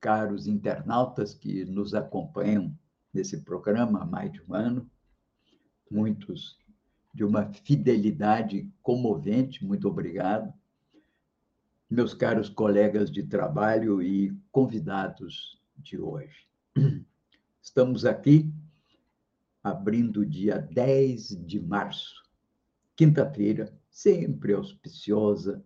caros internautas que nos acompanham nesse programa há mais de um ano, muitos de uma fidelidade comovente, muito obrigado. Meus caros colegas de trabalho e convidados de hoje. Estamos aqui abrindo dia 10 de março, quinta-feira, sempre auspiciosa,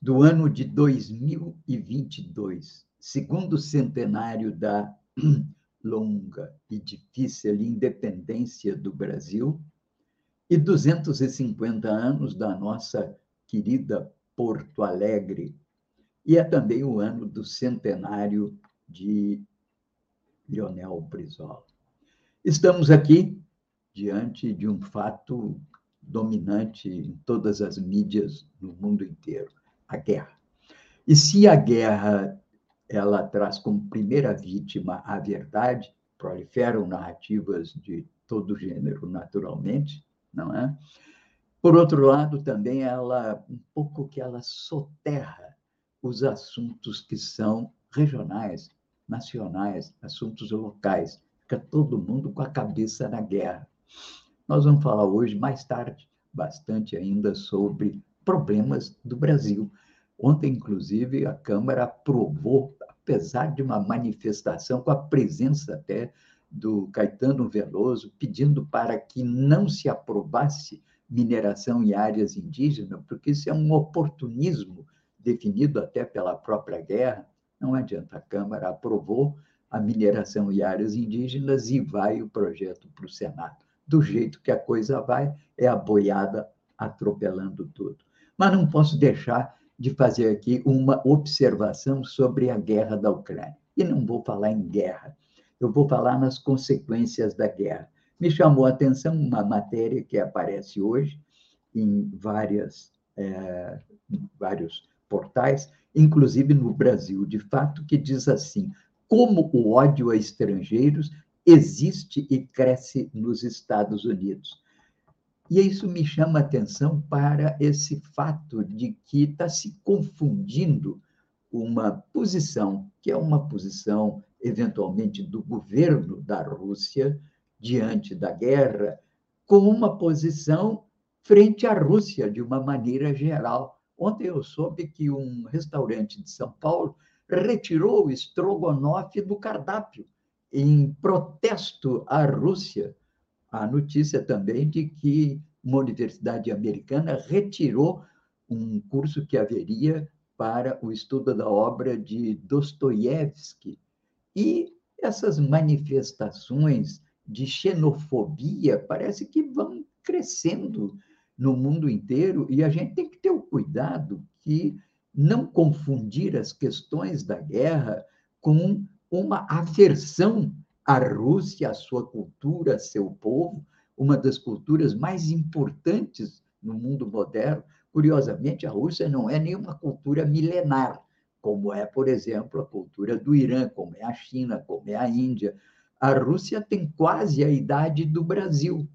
do ano de 2022, segundo centenário da longa e difícil independência do Brasil e 250 anos da nossa querida Porto Alegre. E é também o ano do centenário de Lionel Brizola. Estamos aqui diante de um fato dominante em todas as mídias no mundo inteiro a guerra. E se a guerra ela traz como primeira vítima a verdade, proliferam narrativas de todo gênero, naturalmente, não é? Por outro lado, também ela um pouco que ela soterra os assuntos que são regionais, nacionais, assuntos locais. Fica todo mundo com a cabeça na guerra. Nós vamos falar hoje, mais tarde, bastante ainda sobre problemas do Brasil. Ontem, inclusive, a Câmara aprovou, apesar de uma manifestação com a presença até do Caetano Veloso, pedindo para que não se aprovasse mineração em áreas indígenas, porque isso é um oportunismo definido até pela própria guerra. Não adianta, a Câmara aprovou a mineração em áreas indígenas e vai o projeto para o Senado. Do jeito que a coisa vai, é a boiada atropelando tudo. Mas não posso deixar de fazer aqui uma observação sobre a guerra da Ucrânia. E não vou falar em guerra, eu vou falar nas consequências da guerra. Me chamou a atenção uma matéria que aparece hoje em várias, é, vários portais, inclusive no Brasil, de fato, que diz assim: como o ódio a estrangeiros existe e cresce nos Estados Unidos. E isso me chama a atenção para esse fato de que está se confundindo uma posição, que é uma posição, eventualmente, do governo da Rússia diante da guerra, com uma posição frente à Rússia, de uma maneira geral. Ontem eu soube que um restaurante de São Paulo retirou o estrogonofe do cardápio, em protesto à Rússia a notícia também de que uma universidade americana retirou um curso que haveria para o estudo da obra de Dostoiévski. E essas manifestações de xenofobia parece que vão crescendo no mundo inteiro e a gente tem que ter o cuidado que não confundir as questões da guerra com uma aversão à Rússia, à sua cultura, a seu povo, uma das culturas mais importantes no mundo moderno. Curiosamente, a Rússia não é nenhuma cultura milenar, como é, por exemplo, a cultura do Irã, como é a China, como é a Índia. A Rússia tem quase a idade do Brasil.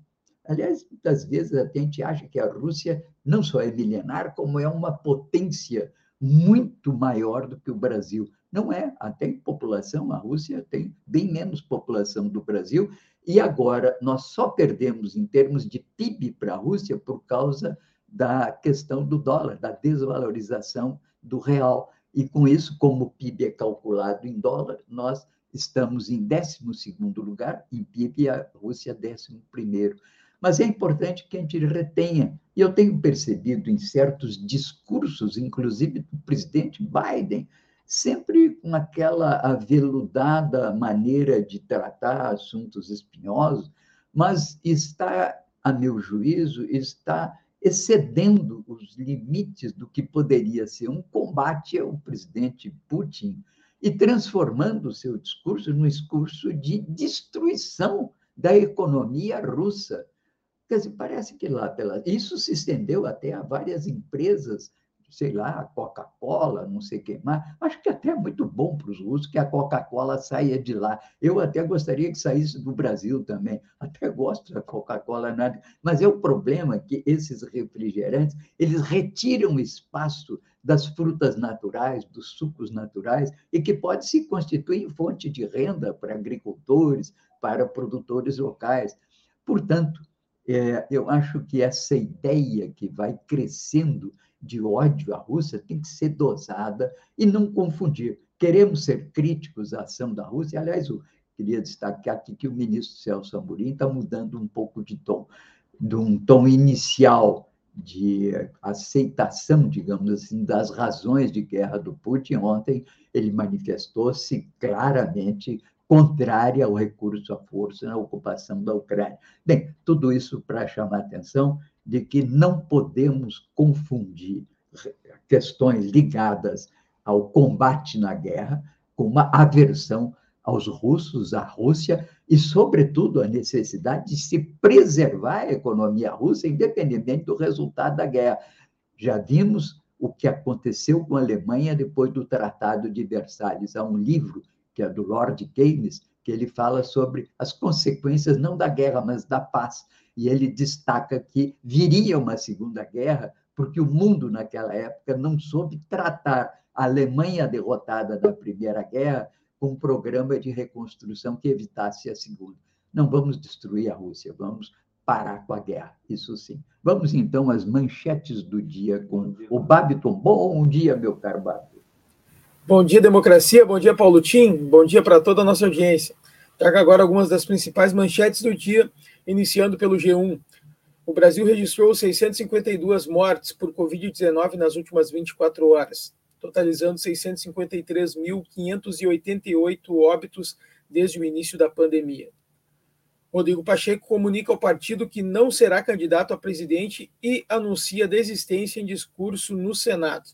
Aliás, muitas vezes a gente acha que a Rússia não só é milenar, como é uma potência muito maior do que o Brasil. Não é, até em população, a Rússia tem bem menos população do Brasil, e agora nós só perdemos em termos de PIB para a Rússia por causa da questão do dólar, da desvalorização do real. E com isso, como o PIB é calculado em dólar, nós estamos em 12 lugar, em PIB, a Rússia 11. Mas é importante que a gente retenha, e eu tenho percebido em certos discursos, inclusive do presidente Biden, sempre com aquela aveludada maneira de tratar assuntos espinhosos, mas está, a meu juízo, está excedendo os limites do que poderia ser um combate ao presidente Putin e transformando o seu discurso num discurso de destruição da economia russa. Quer dizer, parece que lá pela. Isso se estendeu até a várias empresas sei lá, Coca-Cola, não sei quem mais. Acho que até é muito bom para os russos que a Coca-Cola saia de lá. Eu até gostaria que saísse do Brasil também. Até gosto da Coca-Cola, é mas é o problema que esses refrigerantes, eles retiram espaço das frutas naturais, dos sucos naturais, e que pode se constituir fonte de renda para agricultores, para produtores locais. Portanto, é, eu acho que essa ideia que vai crescendo de ódio à Rússia tem que ser dosada e não confundir. Queremos ser críticos à ação da Rússia. Aliás, eu queria destacar aqui que o ministro Celso Amorim está mudando um pouco de tom, de um tom inicial de aceitação, digamos assim, das razões de guerra do Putin. Ontem ele manifestou-se claramente contrária ao recurso à força na ocupação da Ucrânia. Bem, tudo isso para chamar atenção de que não podemos confundir questões ligadas ao combate na guerra com uma aversão aos russos, à Rússia e, sobretudo, a necessidade de se preservar a economia russa, independente do resultado da guerra. Já vimos o que aconteceu com a Alemanha depois do Tratado de Versalhes. Há um livro, que é do Lord Keynes, que ele fala sobre as consequências não da guerra, mas da paz e ele destaca que viria uma segunda guerra porque o mundo naquela época não soube tratar a Alemanha derrotada da Primeira Guerra com um programa de reconstrução que evitasse a segunda. Não vamos destruir a Rússia, vamos parar com a guerra, isso sim. Vamos então às manchetes do dia com o Babiton. Bom dia, meu caro Babiton. Bom dia, democracia. Bom dia, Paulo Tim. Bom dia para toda a nossa audiência. Trago agora algumas das principais manchetes do dia Iniciando pelo G1, o Brasil registrou 652 mortes por Covid-19 nas últimas 24 horas, totalizando 653.588 óbitos desde o início da pandemia. Rodrigo Pacheco comunica ao partido que não será candidato a presidente e anuncia desistência em discurso no Senado.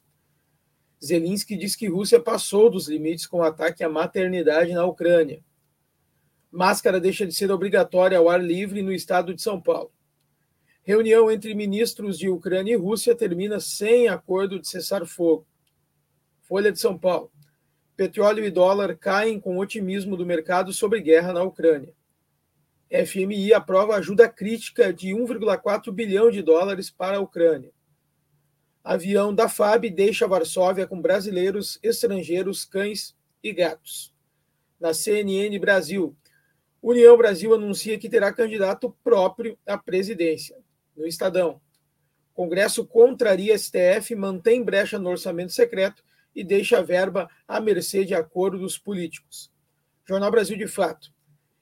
Zelensky diz que Rússia passou dos limites com o ataque à maternidade na Ucrânia. Máscara deixa de ser obrigatória ao ar livre no estado de São Paulo. Reunião entre ministros de Ucrânia e Rússia termina sem acordo de cessar-fogo. Folha de São Paulo. Petróleo e dólar caem com otimismo do mercado sobre guerra na Ucrânia. FMI aprova ajuda crítica de 1,4 bilhão de dólares para a Ucrânia. Avião da FAB deixa Varsóvia com brasileiros, estrangeiros, cães e gatos. Na CNN Brasil, União Brasil anuncia que terá candidato próprio à presidência. No Estadão. Congresso contraria STF, mantém brecha no orçamento secreto e deixa a verba à mercê de acordos políticos. Jornal Brasil de Fato.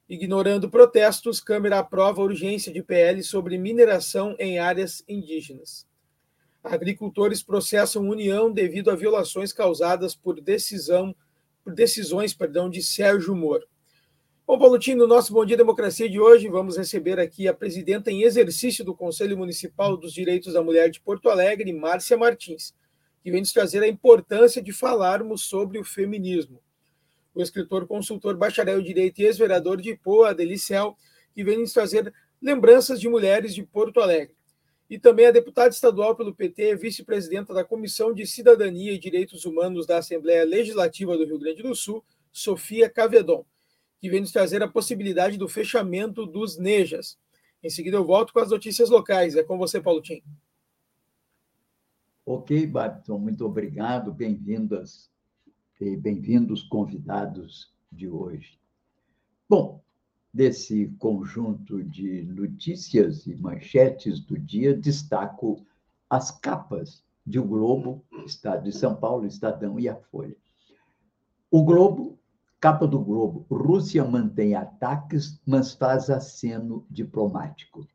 Ignorando protestos, Câmara aprova urgência de PL sobre mineração em áreas indígenas. Agricultores processam União devido a violações causadas por decisão por decisões, perdão, de Sérgio Moro. Bom, Paulutinho, no nosso Bom Dia Democracia de hoje, vamos receber aqui a presidenta em exercício do Conselho Municipal dos Direitos da Mulher de Porto Alegre, Márcia Martins, que vem nos trazer a importância de falarmos sobre o feminismo. O escritor, consultor, bacharel em Direito e ex-vereador de Poa, Adelicel, que vem nos trazer lembranças de mulheres de Porto Alegre. E também a deputada estadual pelo PT, vice-presidenta da Comissão de Cidadania e Direitos Humanos da Assembleia Legislativa do Rio Grande do Sul, Sofia Cavedon que vem nos trazer a possibilidade do fechamento dos NEJAs. Em seguida, eu volto com as notícias locais. É com você, Paulo Tim. Ok, Babton, muito obrigado. Bem-vindas e bem-vindos convidados de hoje. Bom, desse conjunto de notícias e manchetes do dia, destaco as capas de O Globo, Estado de São Paulo, Estadão e a Folha. O Globo Capa do Globo: Rússia mantém ataques, mas faz aceno diplomático.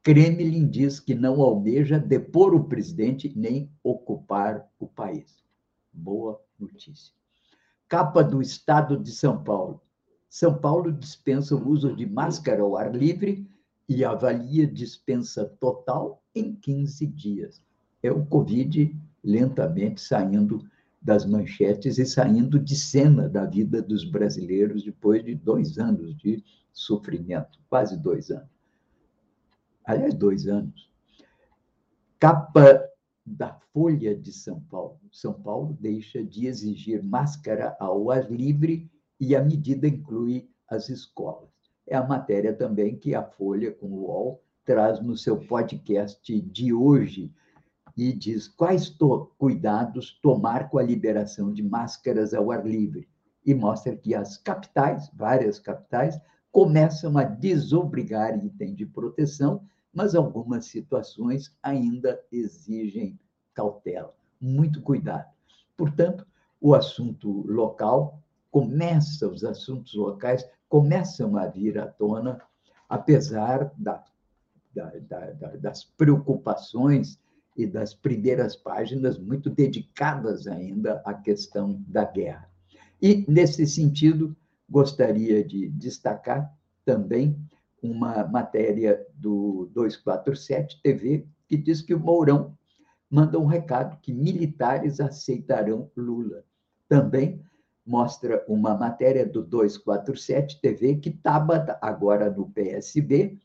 Kremlin diz que não almeja depor o presidente nem ocupar o país. Boa notícia. Capa do Estado de São Paulo. São Paulo dispensa o uso de máscara ao ar livre e avalia dispensa total em 15 dias. É o Covid lentamente saindo das manchetes e saindo de cena da vida dos brasileiros depois de dois anos de sofrimento quase dois anos. Aliás, dois anos. Capa da Folha de São Paulo. São Paulo deixa de exigir máscara ao ar livre e a medida inclui as escolas. É a matéria também que a Folha, com o UOL, traz no seu podcast de hoje e diz quais to cuidados tomar com a liberação de máscaras ao ar livre. E mostra que as capitais, várias capitais, começam a desobrigar item de proteção, mas algumas situações ainda exigem cautela, muito cuidado. Portanto, o assunto local começa, os assuntos locais começam a vir à tona, apesar da, da, da, das preocupações e das primeiras páginas muito dedicadas ainda à questão da guerra. E, nesse sentido, gostaria de destacar também uma matéria do 247 TV que diz que o Mourão manda um recado que militares aceitarão Lula. Também mostra uma matéria do 247 TV que Tabata, agora no PSB,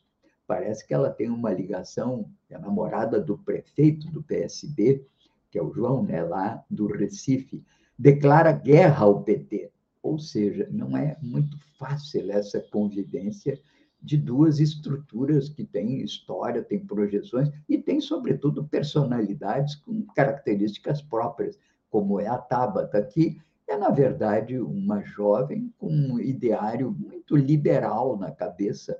parece que ela tem uma ligação, é namorada do prefeito do PSB, que é o João, né, lá do Recife, declara guerra ao PT. Ou seja, não é muito fácil essa convivência de duas estruturas que têm história, têm projeções e têm, sobretudo, personalidades com características próprias, como é a Tabata, que é, na verdade, uma jovem com um ideário muito liberal na cabeça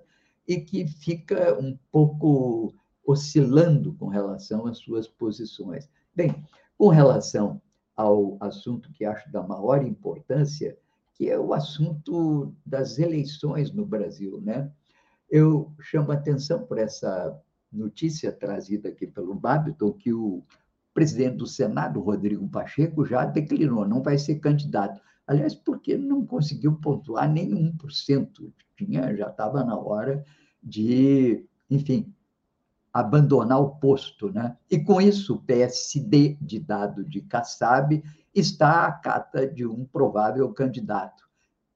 e que fica um pouco oscilando com relação às suas posições. Bem, com relação ao assunto que acho da maior importância, que é o assunto das eleições no Brasil, né? Eu chamo a atenção por essa notícia trazida aqui pelo Babiton, que o presidente do Senado, Rodrigo Pacheco, já declinou, não vai ser candidato. Aliás, porque não conseguiu pontuar nem 1%. Tinha, já estava na hora de, enfim, abandonar o posto. Né? E com isso, o PSD, de dado de Kassab, está à cata de um provável candidato.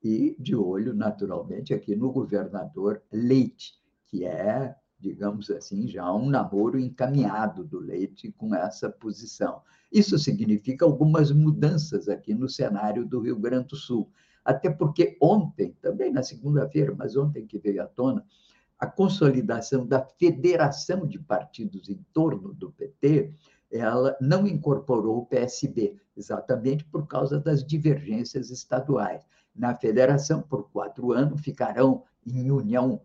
E de olho, naturalmente, aqui no governador Leite, que é, digamos assim, já um namoro encaminhado do Leite com essa posição. Isso significa algumas mudanças aqui no cenário do Rio Grande do Sul. Até porque ontem, também na segunda-feira, mas ontem que veio à tona, a consolidação da federação de partidos em torno do PT, ela não incorporou o PSB, exatamente por causa das divergências estaduais. Na federação, por quatro anos, ficarão em união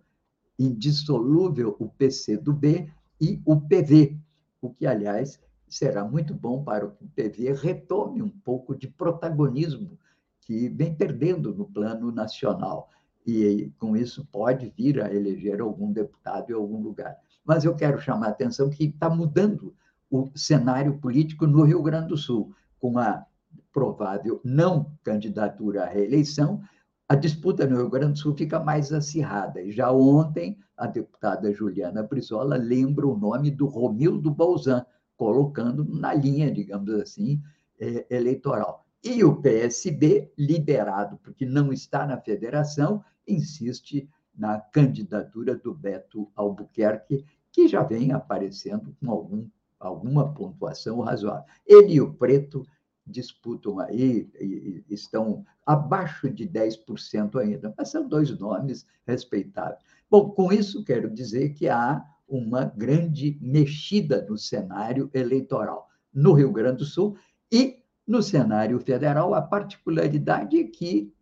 indissolúvel o PCdoB e o PV, o que, aliás, será muito bom para que o PV retome um pouco de protagonismo que vem perdendo no plano nacional e com isso pode vir a eleger algum deputado em algum lugar. Mas eu quero chamar a atenção que está mudando o cenário político no Rio Grande do Sul, com a provável não candidatura à reeleição, a disputa no Rio Grande do Sul fica mais acirrada. Já ontem, a deputada Juliana Brizola lembra o nome do Romildo Bolzan, colocando na linha, digamos assim, é, eleitoral. E o PSB, liberado, porque não está na federação, insiste na candidatura do Beto Albuquerque, que já vem aparecendo com algum, alguma pontuação razoável. Ele e o Preto disputam aí, e estão abaixo de 10% ainda, mas são dois nomes respeitáveis. Bom, com isso quero dizer que há uma grande mexida no cenário eleitoral no Rio Grande do Sul e no cenário federal, a particularidade é que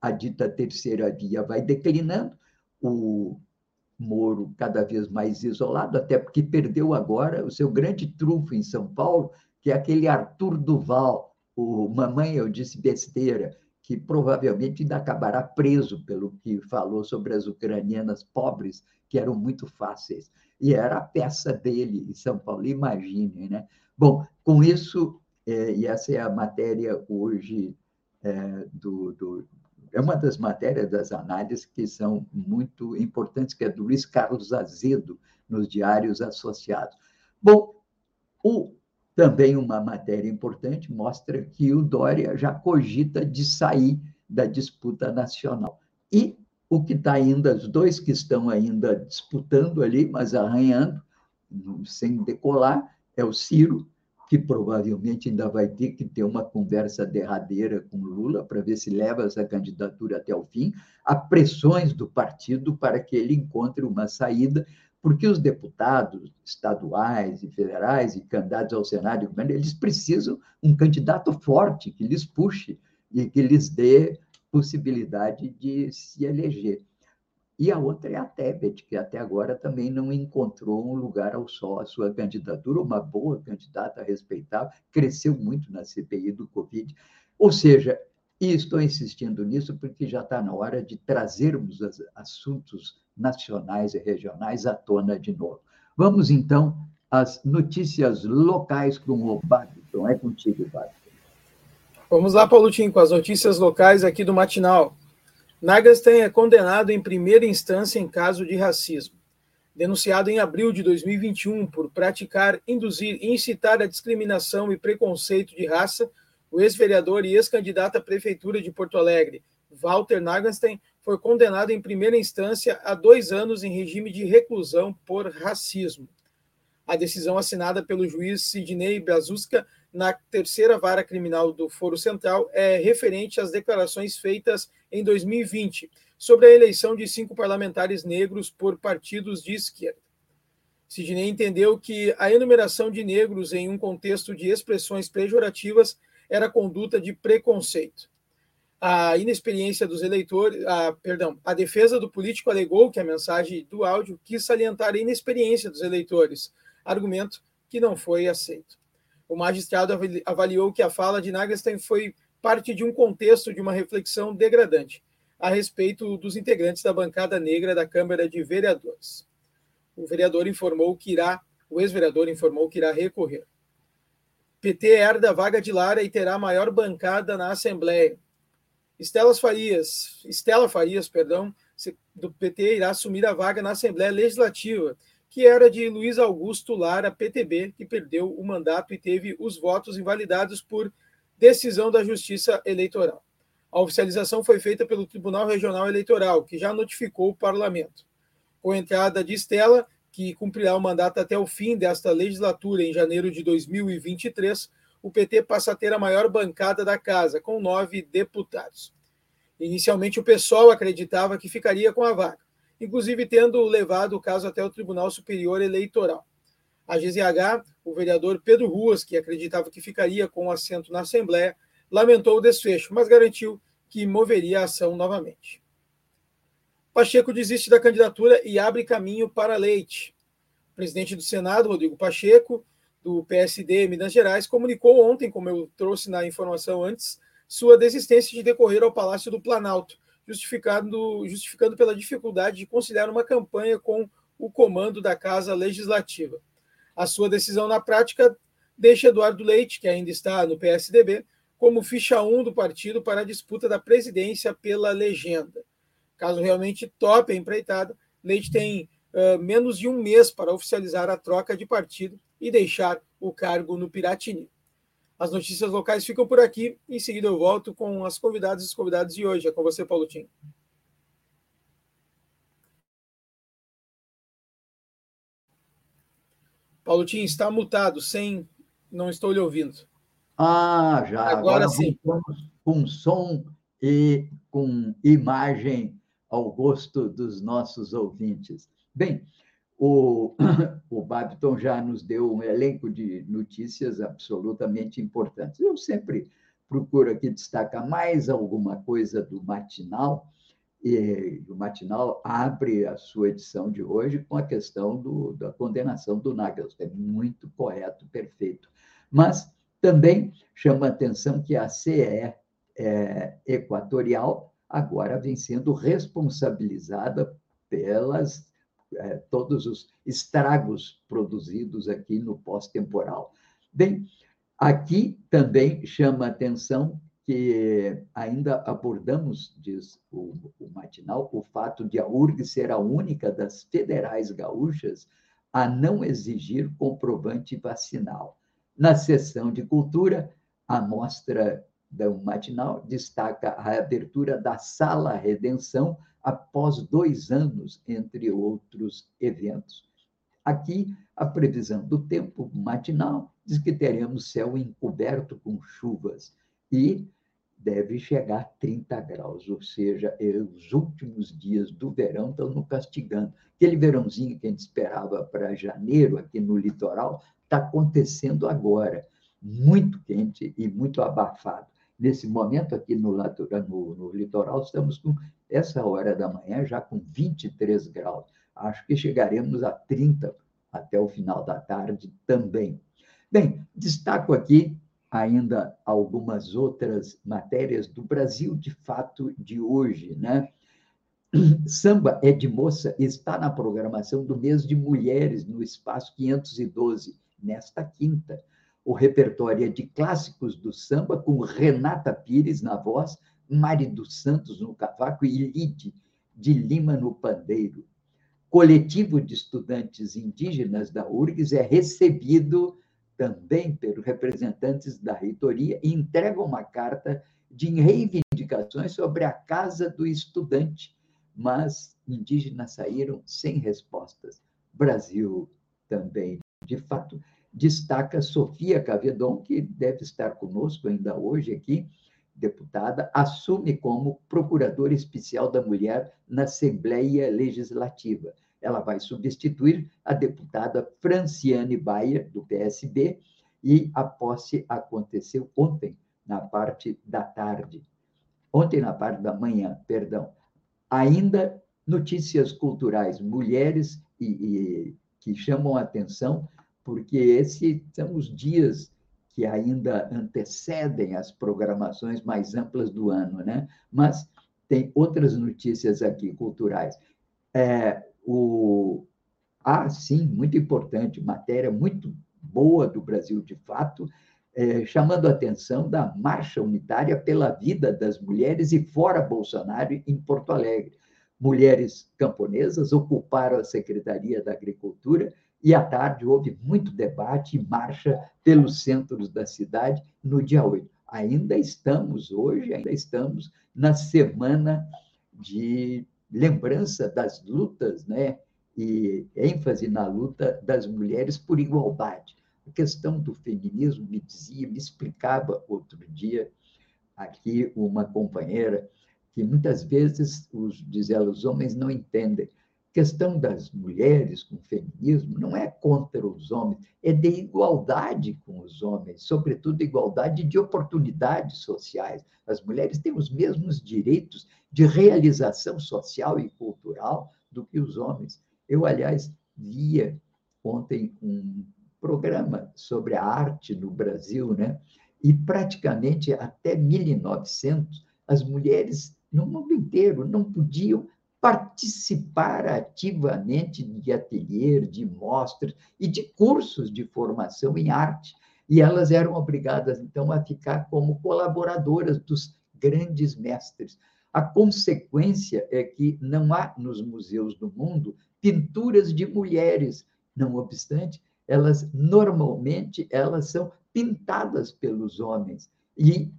a dita terceira via vai declinando, o Moro cada vez mais isolado, até porque perdeu agora o seu grande trunfo em São Paulo, que é aquele Arthur Duval, o Mamãe Eu Disse Besteira, que provavelmente ainda acabará preso pelo que falou sobre as ucranianas pobres, que eram muito fáceis. E era a peça dele em São Paulo, imagine, né? Bom, com isso, é, e essa é a matéria hoje é, do, do, é uma das matérias das análises que são muito importantes, que é do Luiz Carlos Azedo, nos Diários Associados. Bom, o também uma matéria importante mostra que o Dória já cogita de sair da disputa nacional. E o que está ainda, os dois que estão ainda disputando ali, mas arranhando, sem decolar, é o Ciro, que provavelmente ainda vai ter que ter uma conversa derradeira com Lula para ver se leva essa candidatura até o fim. Há pressões do partido para que ele encontre uma saída, porque os deputados estaduais e federais e candidatos ao Senado, eles precisam um candidato forte que lhes puxe e que lhes dê possibilidade de se eleger. E a outra é a Tebet, que até agora também não encontrou um lugar ao sol a sua candidatura, uma boa candidata respeitável, cresceu muito na CPI do Covid. Ou seja, e estou insistindo nisso porque já está na hora de trazermos os assuntos nacionais e regionais à tona de novo. Vamos, então, às notícias locais com o Babton. É contigo, Babton. Vamos lá, Paulotinho, com as notícias locais aqui do Matinal. Nagastan é condenado em primeira instância em caso de racismo. Denunciado em abril de 2021 por praticar, induzir e incitar a discriminação e preconceito de raça, o ex-vereador e ex-candidato à Prefeitura de Porto Alegre, Walter Nagenstein, foi condenado em primeira instância a dois anos em regime de reclusão por racismo. A decisão assinada pelo juiz Sidney Brazuska na terceira vara criminal do Foro Central é referente às declarações feitas em 2020 sobre a eleição de cinco parlamentares negros por partidos de esquerda. Sidney entendeu que a enumeração de negros em um contexto de expressões pejorativas era conduta de preconceito. A inexperiência dos eleitores, a, perdão, a defesa do político alegou que a mensagem do áudio quis salientar a inexperiência dos eleitores, argumento que não foi aceito o magistrado avaliou que a fala de Nagelstein foi parte de um contexto de uma reflexão degradante a respeito dos integrantes da bancada negra da Câmara de Vereadores. O vereador informou que irá, o ex-vereador informou que irá recorrer. PT herda vaga de Lara e terá maior bancada na Assembleia. Estela Farias, Estela Farias, perdão, do PT irá assumir a vaga na Assembleia Legislativa que era de Luiz Augusto Lara, PTB, que perdeu o mandato e teve os votos invalidados por decisão da Justiça Eleitoral. A oficialização foi feita pelo Tribunal Regional Eleitoral, que já notificou o parlamento. Com a entrada de Estela, que cumprirá o mandato até o fim desta legislatura, em janeiro de 2023, o PT passa a ter a maior bancada da casa, com nove deputados. Inicialmente, o PSOL acreditava que ficaria com a vaga inclusive tendo levado o caso até o Tribunal Superior Eleitoral. A GZH, o vereador Pedro Ruas, que acreditava que ficaria com assento na Assembleia, lamentou o desfecho, mas garantiu que moveria a ação novamente. Pacheco desiste da candidatura e abre caminho para Leite. O presidente do Senado, Rodrigo Pacheco, do PSD Minas Gerais, comunicou ontem, como eu trouxe na informação antes, sua desistência de decorrer ao Palácio do Planalto, justificando, justificando pela dificuldade de conciliar uma campanha com o comando da Casa Legislativa. A sua decisão na prática deixa Eduardo Leite, que ainda está no PSDB, como ficha 1 do partido para a disputa da presidência pela legenda. Caso realmente tope a empreitada, Leite tem uh, menos de um mês para oficializar a troca de partido e deixar o cargo no Piratini. As notícias locais ficam por aqui. Em seguida, eu volto com as convidadas e os convidados de hoje. É com você, Paulo Tim. Paulo Tim está mutado, sem. Não estou lhe ouvindo. Ah, já. Agora, Agora sim. Com som e com imagem ao gosto dos nossos ouvintes. Bem, o, o Babton já nos deu um elenco de notícias absolutamente importantes. Eu sempre procuro aqui destacar mais alguma coisa do matinal, e o matinal abre a sua edição de hoje com a questão do, da condenação do Nagels, é muito correto, perfeito. Mas também chama a atenção que a CE é, Equatorial agora vem sendo responsabilizada pelas é, todos os estragos produzidos aqui no pós-temporal. Bem, aqui também chama atenção que ainda abordamos, diz o, o matinal, o fato de a URG ser a única das federais gaúchas a não exigir comprovante vacinal. Na sessão de cultura, a mostra da matinal destaca a abertura da Sala Redenção após dois anos, entre outros eventos. Aqui, a previsão do tempo matinal diz que teremos céu encoberto com chuvas e deve chegar a 30 graus, ou seja, é os últimos dias do verão estão nos castigando. Aquele verãozinho que a gente esperava para janeiro aqui no litoral está acontecendo agora, muito quente e muito abafado. Nesse momento, aqui no, no, no litoral, estamos com essa hora da manhã já com 23 graus. Acho que chegaremos a 30 até o final da tarde também. Bem, destaco aqui ainda algumas outras matérias do Brasil de fato de hoje, né? Samba é de moça está na programação do mês de mulheres no espaço 512 nesta quinta. O repertório é de clássicos do samba com Renata Pires na voz, Mari dos Santos no cavaco e Lide de Lima no pandeiro. Coletivo de estudantes indígenas da URGS é recebido também pelos representantes da reitoria e entrega uma carta de reivindicações sobre a casa do estudante, mas indígenas saíram sem respostas. Brasil também, de fato, destaca Sofia Cavedon, que deve estar conosco ainda hoje aqui, deputada, assume como procuradora especial da mulher na Assembleia Legislativa ela vai substituir a deputada Franciane Baia, do PSB, e a posse aconteceu ontem, na parte da tarde. Ontem, na parte da manhã, perdão. Ainda notícias culturais, mulheres e, e que chamam a atenção, porque esses são os dias que ainda antecedem as programações mais amplas do ano, né? Mas tem outras notícias aqui culturais. É, o... Ah, sim, muito importante, matéria muito boa do Brasil, de fato, é, chamando a atenção da marcha unitária pela vida das mulheres e fora Bolsonaro em Porto Alegre. Mulheres camponesas ocuparam a Secretaria da Agricultura e à tarde houve muito debate e marcha pelos centros da cidade no dia 8. Ainda estamos hoje, ainda estamos na semana de lembrança das lutas, né? E ênfase na luta das mulheres por igualdade. A questão do feminismo me dizia, me explicava outro dia aqui uma companheira que muitas vezes os diz ela, os homens não entendem. Questão das mulheres com o feminismo não é contra os homens, é de igualdade com os homens, sobretudo igualdade de oportunidades sociais. As mulheres têm os mesmos direitos de realização social e cultural do que os homens. Eu, aliás, via ontem um programa sobre a arte no Brasil, né? E praticamente até 1900 as mulheres no mundo inteiro não podiam participar ativamente de ateliês, de mostras e de cursos de formação em arte. E elas eram obrigadas, então, a ficar como colaboradoras dos grandes mestres. A consequência é que não há nos museus do mundo pinturas de mulheres, não obstante, elas normalmente elas são pintadas pelos homens e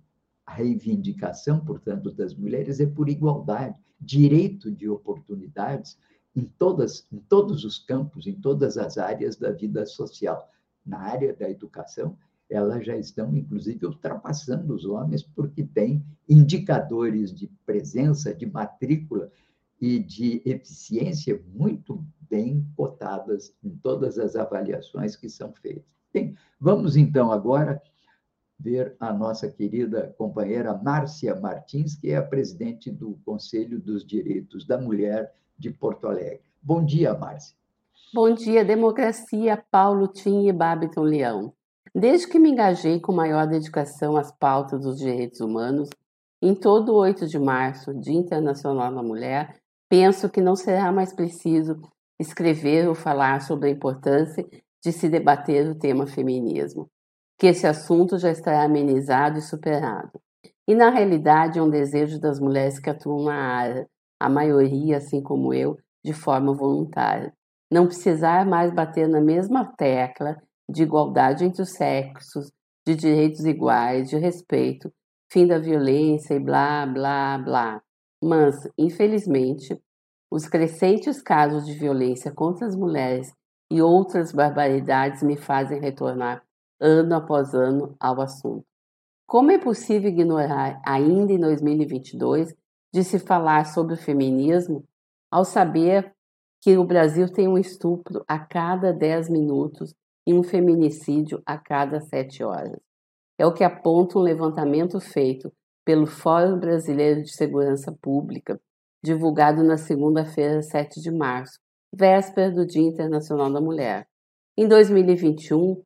a reivindicação, portanto, das mulheres é por igualdade, direito de oportunidades em todas em todos os campos, em todas as áreas da vida social. Na área da educação, elas já estão, inclusive, ultrapassando os homens, porque têm indicadores de presença, de matrícula e de eficiência muito bem cotadas em todas as avaliações que são feitas. Bem, vamos então agora ver a nossa querida companheira Márcia Martins, que é a presidente do Conselho dos Direitos da Mulher de Porto Alegre. Bom dia, Márcia. Bom dia, democracia, Paulo Tim e Babiton Leão. Desde que me engajei com maior dedicação às pautas dos direitos humanos, em todo o 8 de março, Dia Internacional da Mulher, penso que não será mais preciso escrever ou falar sobre a importância de se debater o tema feminismo, que esse assunto já estará amenizado e superado. E na realidade é um desejo das mulheres que atuam na área, a maioria, assim como eu, de forma voluntária. Não precisar mais bater na mesma tecla de igualdade entre os sexos, de direitos iguais, de respeito, fim da violência e blá, blá, blá. Mas, infelizmente, os crescentes casos de violência contra as mulheres e outras barbaridades me fazem retornar ano após ano ao assunto. Como é possível ignorar, ainda em 2022, de se falar sobre o feminismo, ao saber que o Brasil tem um estupro a cada 10 minutos e um feminicídio a cada 7 horas? É o que aponta um levantamento feito pelo Fórum Brasileiro de Segurança Pública, divulgado na segunda-feira, 7 de março, véspera do Dia Internacional da Mulher. Em 2021,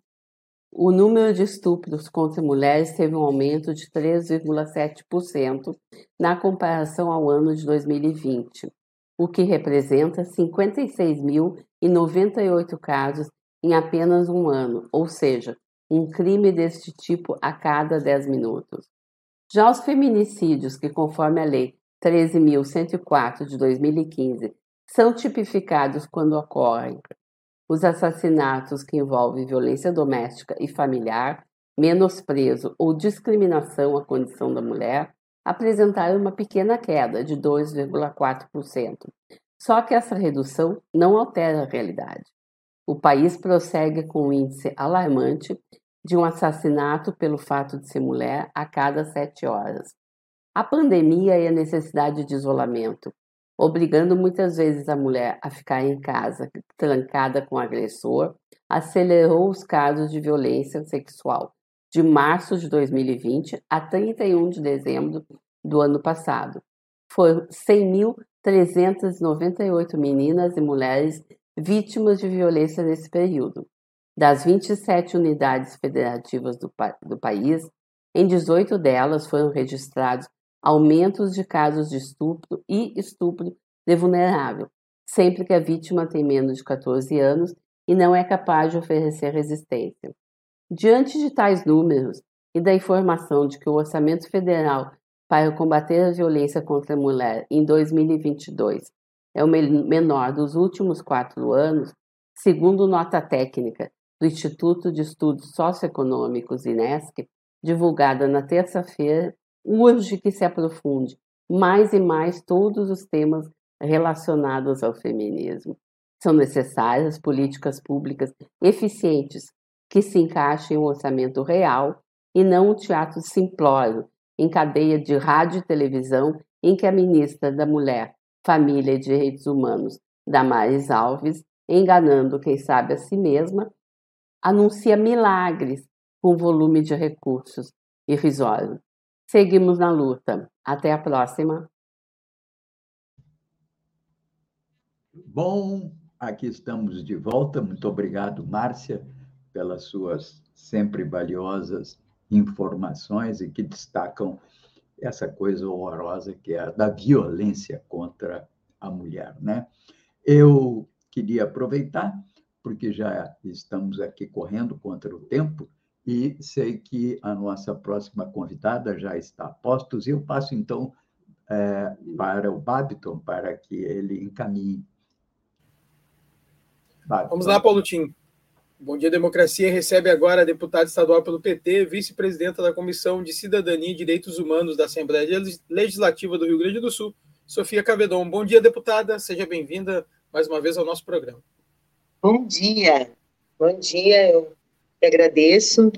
o número de estupros contra mulheres teve um aumento de 3,7% na comparação ao ano de 2020, o que representa 56.098 casos em apenas um ano, ou seja, um crime deste tipo a cada 10 minutos. Já os feminicídios, que conforme a Lei 13.104 de 2015 são tipificados quando ocorrem os assassinatos que envolvem violência doméstica e familiar, menosprezo ou discriminação à condição da mulher, apresentaram uma pequena queda de 2,4%. Só que essa redução não altera a realidade. O país prossegue com um índice alarmante de um assassinato pelo fato de ser mulher a cada sete horas. A pandemia e a necessidade de isolamento, obrigando muitas vezes a mulher a ficar em casa, trancada com o agressor, acelerou os casos de violência sexual de março de 2020 a 31 de dezembro do ano passado. Foram 100.398 meninas e mulheres vítimas de violência nesse período. Das 27 unidades federativas do, do país, em 18 delas foram registrados aumentos de casos de estupro e estupro de vulnerável, sempre que a vítima tem menos de 14 anos e não é capaz de oferecer resistência. Diante de tais números e da informação de que o orçamento federal para combater a violência contra a mulher em 2022 é o menor dos últimos quatro anos, segundo nota técnica do Instituto de Estudos Socioeconômicos, INESC, divulgada na terça-feira, urge que se aprofunde mais e mais todos os temas relacionados ao feminismo. São necessárias políticas públicas eficientes que se encaixem em um orçamento real e não um teatro simplório em cadeia de rádio e televisão em que a ministra da Mulher, Família e Direitos Humanos, Damares Alves, enganando quem sabe a si mesma, anuncia milagres com volume de recursos irrisório. Seguimos na luta. Até a próxima. Bom, aqui estamos de volta. Muito obrigado, Márcia, pelas suas sempre valiosas informações e que destacam essa coisa horrorosa que é a da violência contra a mulher, né? Eu queria aproveitar porque já estamos aqui correndo contra o tempo e sei que a nossa próxima convidada já está a postos, e eu passo, então, é, para o Babiton, para que ele encaminhe. Babiton. Vamos lá, Paulo Tim. Bom Dia Democracia recebe agora a deputada estadual pelo PT, vice-presidenta da Comissão de Cidadania e Direitos Humanos da Assembleia Legislativa do Rio Grande do Sul, Sofia Cavedon. Bom dia, deputada. Seja bem-vinda mais uma vez ao nosso programa. Bom dia. Bom dia. Eu que agradeço.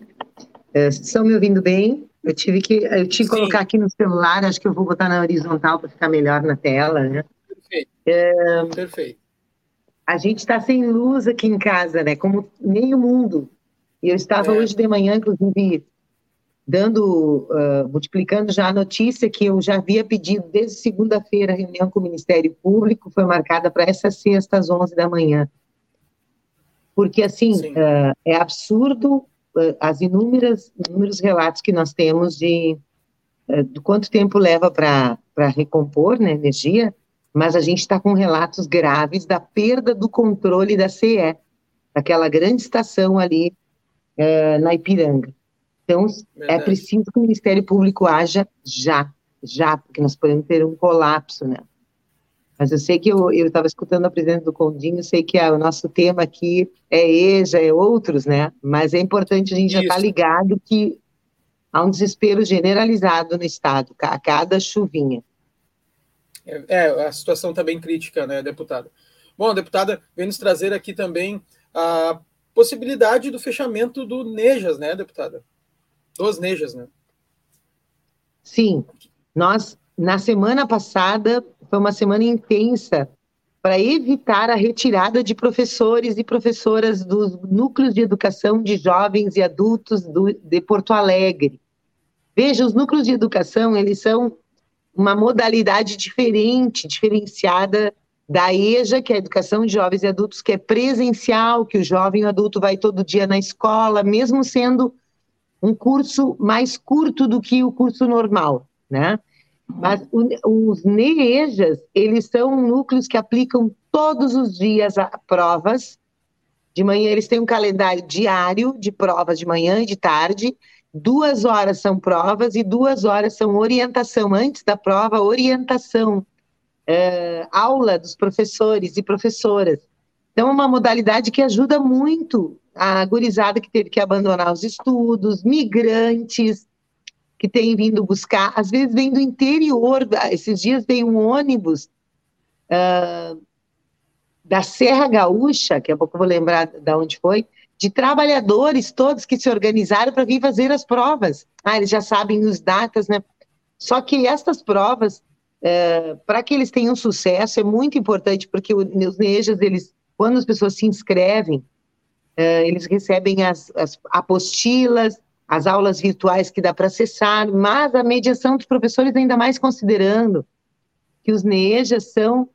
É, estão me ouvindo bem? Eu tive que eu tive que colocar aqui no celular, acho que eu vou botar na horizontal para ficar melhor na tela, né? Perfeito. É, Perfeito. A gente está sem luz aqui em casa, né? Como meio mundo. E eu estava é. hoje de manhã, inclusive, dando, uh, multiplicando já a notícia que eu já havia pedido desde segunda-feira a reunião com o Ministério Público, foi marcada para essa sexta às 11 da manhã porque assim uh, é absurdo uh, as inúmeras inúmeros relatos que nós temos de uh, do quanto tempo leva para recompor né, energia, mas a gente está com relatos graves da perda do controle da CE, aquela grande estação ali na Ipiranga. Então é Verdade. é preciso que o Ministério Público haja já, já, porque nós podemos ter um colapso, né? Mas eu sei que eu estava escutando a presidente do Condinho, sei que o nosso tema aqui é EJA, é outros, né? Mas é importante a gente Isso. já estar tá ligado que há um desespero generalizado no Estado, a cada chuvinha. É, é a situação está bem crítica, né, deputada? Bom, a deputada vem nos trazer aqui também a possibilidade do fechamento do Nejas, né, deputada? Dos Nejas, né? Sim. Nós, na semana passada, foi uma semana intensa para evitar a retirada de professores e professoras dos núcleos de educação de jovens e adultos do, de Porto Alegre. Veja, os núcleos de educação, eles são uma modalidade diferente, diferenciada da EJA, que é a Educação de Jovens e Adultos, que é presencial, que o jovem e o adulto vai todo dia na escola, mesmo sendo um curso mais curto do que o curso normal, né? Mas os NEEJAs, eles são núcleos que aplicam todos os dias provas. De manhã eles têm um calendário diário de provas de manhã e de tarde. Duas horas são provas e duas horas são orientação. Antes da prova, orientação, é, aula dos professores e professoras. Então, é uma modalidade que ajuda muito a gurizada que teve que abandonar os estudos, migrantes, que tem vindo buscar, às vezes vem do interior, esses dias veio um ônibus uh, da Serra Gaúcha, que a pouco eu vou lembrar de onde foi, de trabalhadores todos que se organizaram para vir fazer as provas. Ah, eles já sabem os datas, né? Só que essas provas, uh, para que eles tenham sucesso, é muito importante, porque os NEJAs, eles, quando as pessoas se inscrevem, uh, eles recebem as, as apostilas, as aulas virtuais que dá para acessar, mas a mediação dos professores, ainda mais considerando que os NEJAs são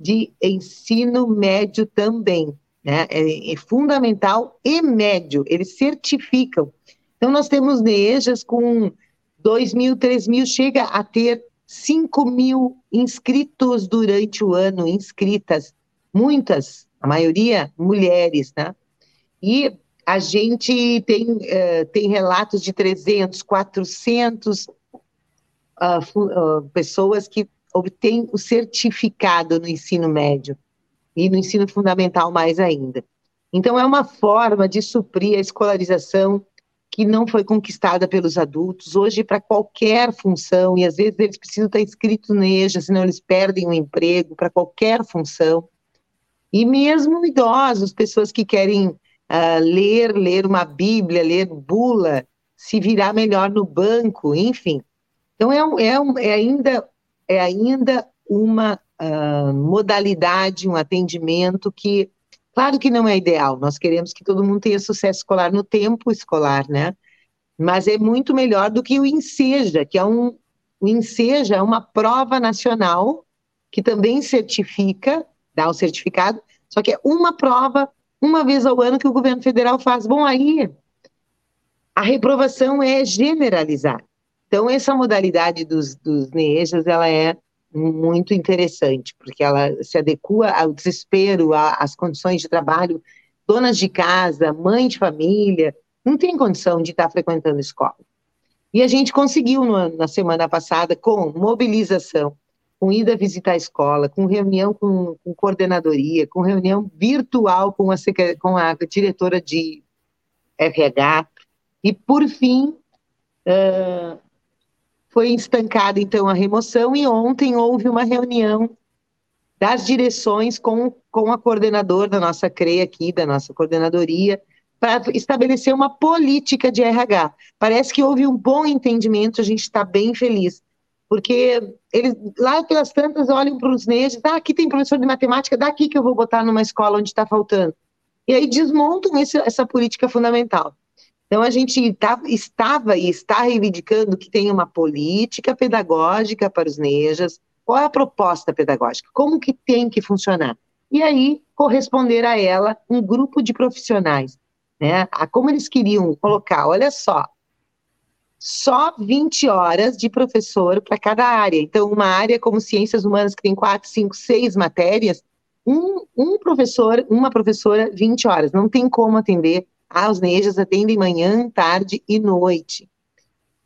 de ensino médio também, né? É, é, fundamental e médio, eles certificam. Então, nós temos NEJAs com 2 mil, 3 mil, chega a ter 5 mil inscritos durante o ano, inscritas, muitas, a maioria mulheres, né? E a gente tem, uh, tem relatos de 300, 400 uh, uh, pessoas que obtêm o certificado no ensino médio e no ensino fundamental mais ainda. Então, é uma forma de suprir a escolarização que não foi conquistada pelos adultos, hoje para qualquer função, e às vezes eles precisam estar inscritos no EJA, senão eles perdem o emprego, para qualquer função. E mesmo idosos, pessoas que querem uh, ler, ler uma Bíblia, ler bula, se virar melhor no banco, enfim. Então é, um, é, um, é ainda é ainda uma uh, modalidade, um atendimento que, claro que não é ideal. Nós queremos que todo mundo tenha sucesso escolar no tempo escolar, né? Mas é muito melhor do que o Enseja, que é um o Enseja é uma prova nacional que também certifica, dá o certificado, só que é uma prova uma vez ao ano que o governo federal faz. Bom, aí a reprovação é generalizada. Então, essa modalidade dos, dos NEJAs, ela é muito interessante, porque ela se adequa ao desespero, às condições de trabalho, donas de casa, mãe de família, não tem condição de estar frequentando escola. E a gente conseguiu na semana passada, com mobilização, com ida visitar a escola, com reunião com, com coordenadoria, com reunião virtual com a, com a diretora de RH, e por fim uh, foi estancada então a remoção e ontem houve uma reunião das direções com, com a coordenadora da nossa CRE aqui, da nossa coordenadoria, para estabelecer uma política de RH. Parece que houve um bom entendimento, a gente está bem feliz porque eles lá pelas tantas olham para os negros, ah, aqui tem professor de matemática, daqui que eu vou botar numa escola onde está faltando. E aí desmontam esse, essa política fundamental. Então a gente tá, estava e está reivindicando que tem uma política pedagógica para os nejas, qual é a proposta pedagógica, como que tem que funcionar. E aí corresponder a ela um grupo de profissionais, né? A como eles queriam colocar, olha só, só 20 horas de professor para cada área. Então, uma área como ciências humanas, que tem quatro, cinco, seis matérias, um, um professor, uma professora, 20 horas. Não tem como atender. Ah, os NEJAs atendem manhã, tarde e noite.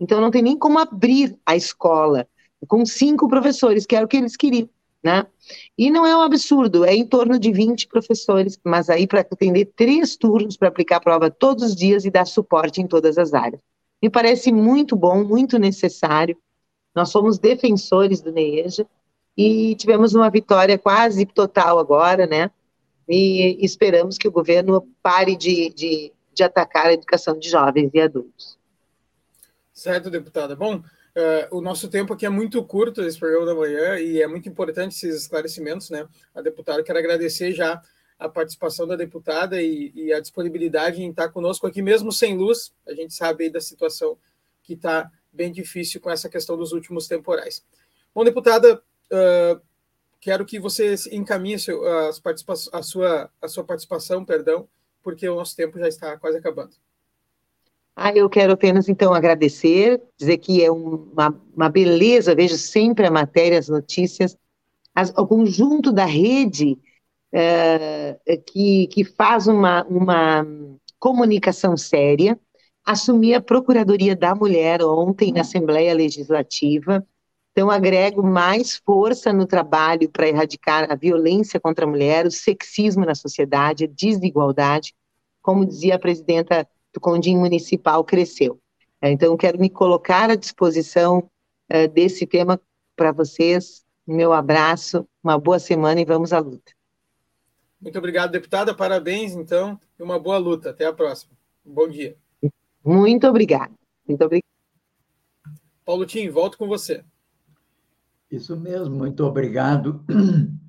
Então, não tem nem como abrir a escola com cinco professores, que era o que eles queriam. né? E não é um absurdo, é em torno de 20 professores, mas aí para atender três turnos para aplicar a prova todos os dias e dar suporte em todas as áreas. Me parece muito bom, muito necessário. Nós somos defensores do NEEJA e tivemos uma vitória quase total agora, né? E esperamos que o governo pare de, de, de atacar a educação de jovens e adultos. Certo, deputada. Bom, Uh, o nosso tempo aqui é muito curto esse programa da manhã e é muito importante esses esclarecimentos, né? A deputada, quero agradecer já a participação da deputada e, e, a disponibilidade em estar conosco aqui, mesmo sem luz. A gente sabe aí da situação que está bem difícil com essa questão dos últimos temporais. Bom, deputada, uh, quero que você encaminhe a sua, a sua participação, perdão, porque o nosso tempo já está quase acabando. Ah, eu quero apenas, então, agradecer, dizer que é uma, uma beleza, vejo sempre a matéria, as notícias, as, o conjunto da rede é, que, que faz uma, uma comunicação séria. Assumi a Procuradoria da Mulher ontem na Assembleia Legislativa, então agrego mais força no trabalho para erradicar a violência contra a mulher, o sexismo na sociedade, a desigualdade, como dizia a presidenta do Condim Municipal cresceu. É, então, quero me colocar à disposição é, desse tema para vocês. Meu abraço, uma boa semana e vamos à luta. Muito obrigado, deputada. Parabéns, então, e uma boa luta. Até a próxima. bom dia. Muito obrigada. Muito obrigada. Paulo Tim, volto com você. Isso mesmo, muito obrigado.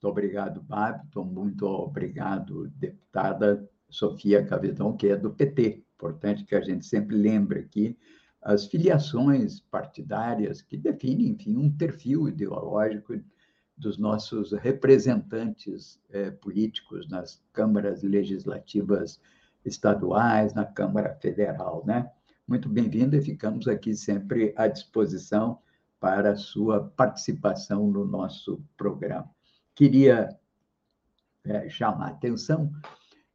Muito obrigado, Babton. Muito obrigado, deputada Sofia Cavedon, que é do PT. Importante que a gente sempre lembre aqui as filiações partidárias que definem, enfim, um perfil ideológico dos nossos representantes eh, políticos nas câmaras legislativas estaduais, na Câmara Federal, né? Muito bem-vinda e ficamos aqui sempre à disposição para a sua participação no nosso programa. Queria eh, chamar a atenção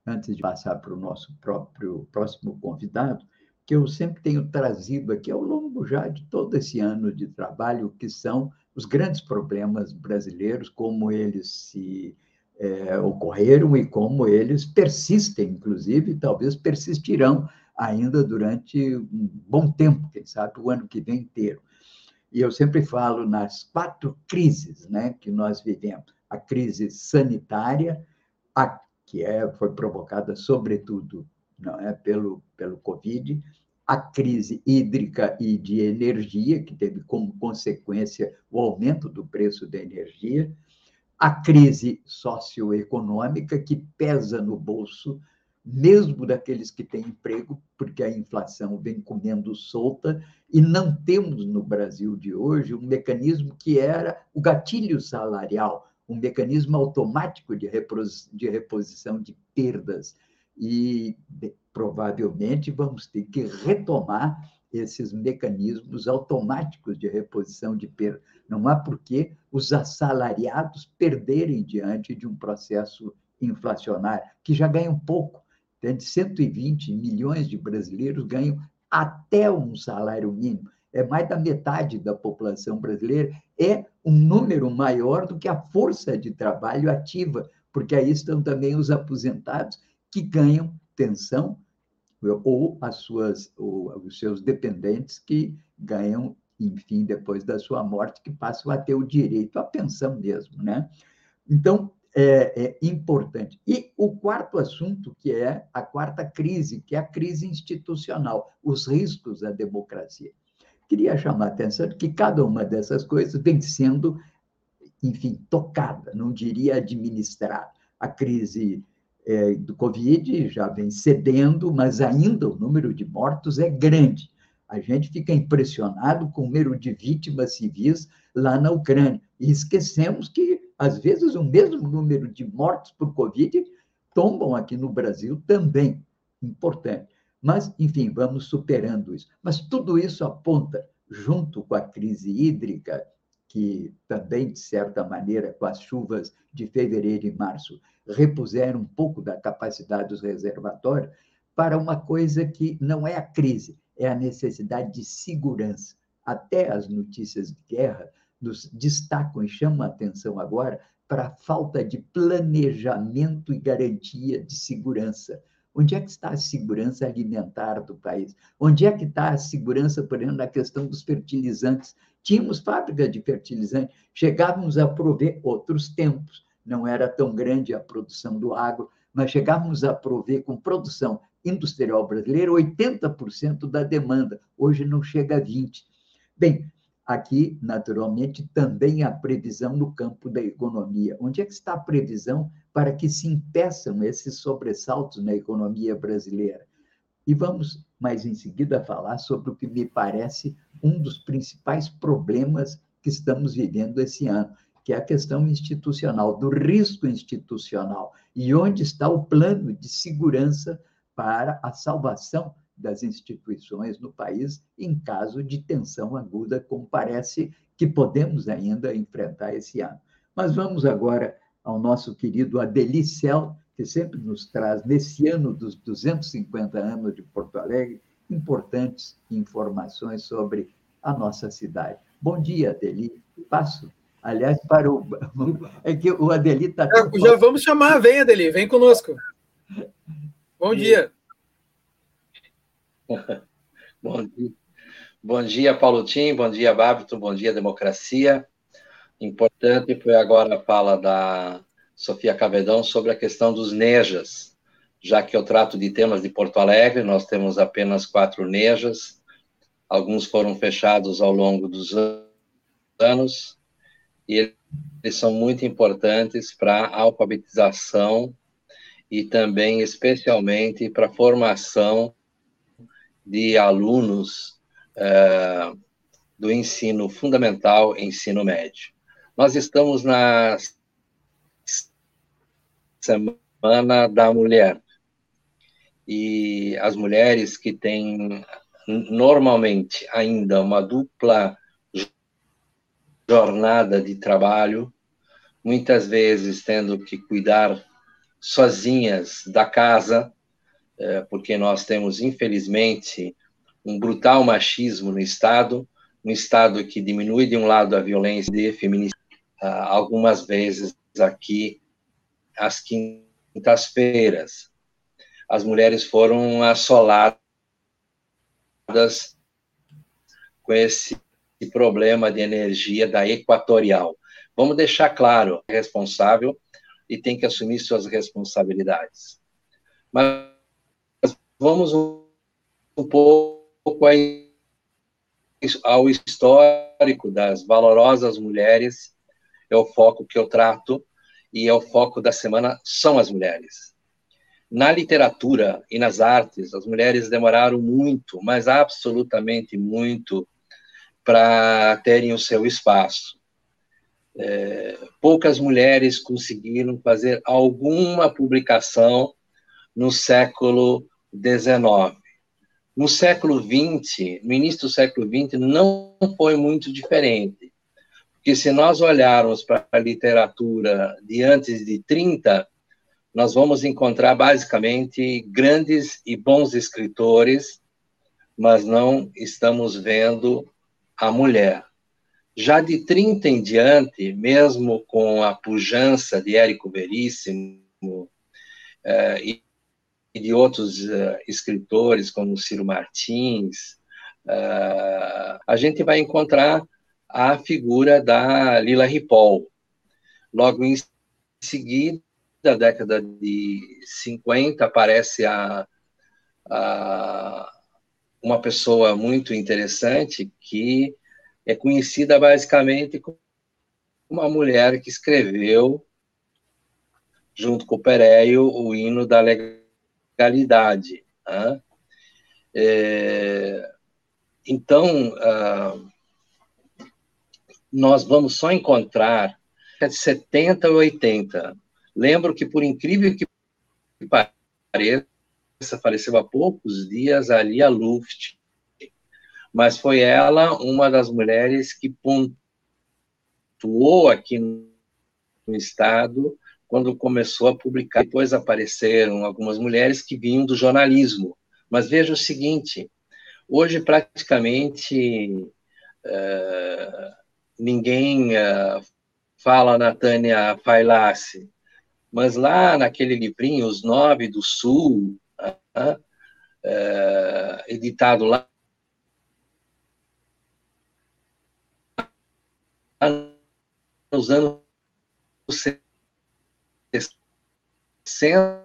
antes de passar para o nosso próprio próximo convidado, que eu sempre tenho trazido aqui ao longo já de todo esse ano de trabalho, que são os grandes problemas brasileiros, como eles se é, ocorreram e como eles persistem, inclusive, talvez persistirão ainda durante um bom tempo, quem sabe o ano que vem inteiro. E eu sempre falo nas quatro crises né, que nós vivemos: a crise sanitária, a que é, foi provocada, sobretudo, não é, pelo, pelo Covid, a crise hídrica e de energia, que teve como consequência o aumento do preço da energia, a crise socioeconômica, que pesa no bolso, mesmo daqueles que têm emprego, porque a inflação vem comendo solta, e não temos no Brasil de hoje um mecanismo que era o gatilho salarial, um mecanismo automático de, reposição de perdas. E provavelmente vamos ter que retomar esses mecanismos automáticos de reposição de perda. Não há por que os assalariados perderem diante de um processo inflacionário, que já ganham pouco. De 120 milhões de brasileiros ganham até um salário mínimo é mais da metade da população brasileira, é um número maior do que a força de trabalho ativa, porque aí estão também os aposentados que ganham pensão ou as suas ou os seus dependentes que ganham enfim depois da sua morte que passam a ter o direito à pensão mesmo né? Então é, é importante. E o quarto assunto que é a quarta crise que é a crise institucional os riscos à democracia. Queria chamar a atenção que cada uma dessas coisas vem sendo, enfim, tocada, não diria administrada. A crise é, do Covid já vem cedendo, mas ainda o número de mortos é grande. A gente fica impressionado com o número de vítimas civis lá na Ucrânia. E esquecemos que, às vezes, o mesmo número de mortos por Covid tombam aqui no Brasil também. Importante. Mas, enfim, vamos superando isso. Mas tudo isso aponta, junto com a crise hídrica, que também, de certa maneira, com as chuvas de fevereiro e março, repuseram um pouco da capacidade dos reservatórios, para uma coisa que não é a crise, é a necessidade de segurança. Até as notícias de guerra nos destacam e chamam a atenção agora para a falta de planejamento e garantia de segurança. Onde é que está a segurança alimentar do país? Onde é que está a segurança, por exemplo, na questão dos fertilizantes? Tínhamos fábrica de fertilizante, chegávamos a prover outros tempos, não era tão grande a produção do agro, mas chegávamos a prover com produção industrial brasileira 80% da demanda. Hoje não chega a 20%. Bem, aqui, naturalmente, também há previsão no campo da economia. Onde é que está a previsão para que se impeçam esses sobressaltos na economia brasileira? E vamos, mais em seguida, falar sobre o que me parece um dos principais problemas que estamos vivendo esse ano, que é a questão institucional, do risco institucional, e onde está o plano de segurança para a salvação das instituições no país em caso de tensão aguda, como parece que podemos ainda enfrentar esse ano. Mas vamos agora ao nosso querido Adelicel, que sempre nos traz, nesse ano dos 250 anos de Porto Alegre, importantes informações sobre a nossa cidade. Bom dia, Adeli. Passo. Aliás, para o. É que o Adeli está. É, já vamos chamar, vem, Adeli, vem conosco. Bom dia. bom dia. Bom dia, Paulo Tim, bom dia, Bábito, bom dia, democracia. Importante foi agora a fala da Sofia Cavedão sobre a questão dos NEJAs, já que eu trato de temas de Porto Alegre, nós temos apenas quatro NEJAs, alguns foram fechados ao longo dos anos, e eles são muito importantes para a alfabetização e também, especialmente, para a formação de alunos é, do ensino fundamental e ensino médio. Nós estamos na Semana da Mulher e as mulheres que têm normalmente ainda uma dupla jornada de trabalho, muitas vezes tendo que cuidar sozinhas da casa, é, porque nós temos, infelizmente, um brutal machismo no Estado, um Estado que diminui de um lado a violência de feminicídio, ah, algumas vezes aqui, às quintas-feiras. As mulheres foram assoladas com esse problema de energia da equatorial. Vamos deixar claro, é responsável e tem que assumir suas responsabilidades. Mas vamos um, pouco ao histórico das valorosas mulheres, é o foco que eu trato, e é o foco da semana são as mulheres. Na literatura e nas artes, as mulheres demoraram muito, mas absolutamente muito, para terem o seu espaço. É, poucas mulheres conseguiram fazer alguma publicação no século XIX. No século XX, no início do século XX, não foi muito diferente. Porque se nós olharmos para a literatura de antes de 30, nós vamos encontrar basicamente grandes e bons escritores, mas não estamos vendo a mulher. Já de 30 em diante, mesmo com a pujança de Érico Veríssimo eh, e, de outros eh, escritores, como Ciro Martins, eh, a gente vai encontrar a figura da Lila Ripoll. Logo em seguida, da década de 50, aparece a, a uma pessoa muito interessante que é conhecida basicamente como uma mulher que escreveu, junto com o Pereio, o hino da legalidade. Né? É, então, ah, nós vamos só encontrar de 70 ou 80. Lembro que, por incrível que pareça, faleceu há poucos dias a Luft, mas foi ela uma das mulheres que pontuou aqui no estado quando começou a publicar. Depois apareceram algumas mulheres que vinham do jornalismo. Mas veja o seguinte: hoje praticamente uh, ninguém uh, fala na Tânia Failace, mas lá naquele livrinho, Os Nove do Sul, uh, editado lá nos anos 60,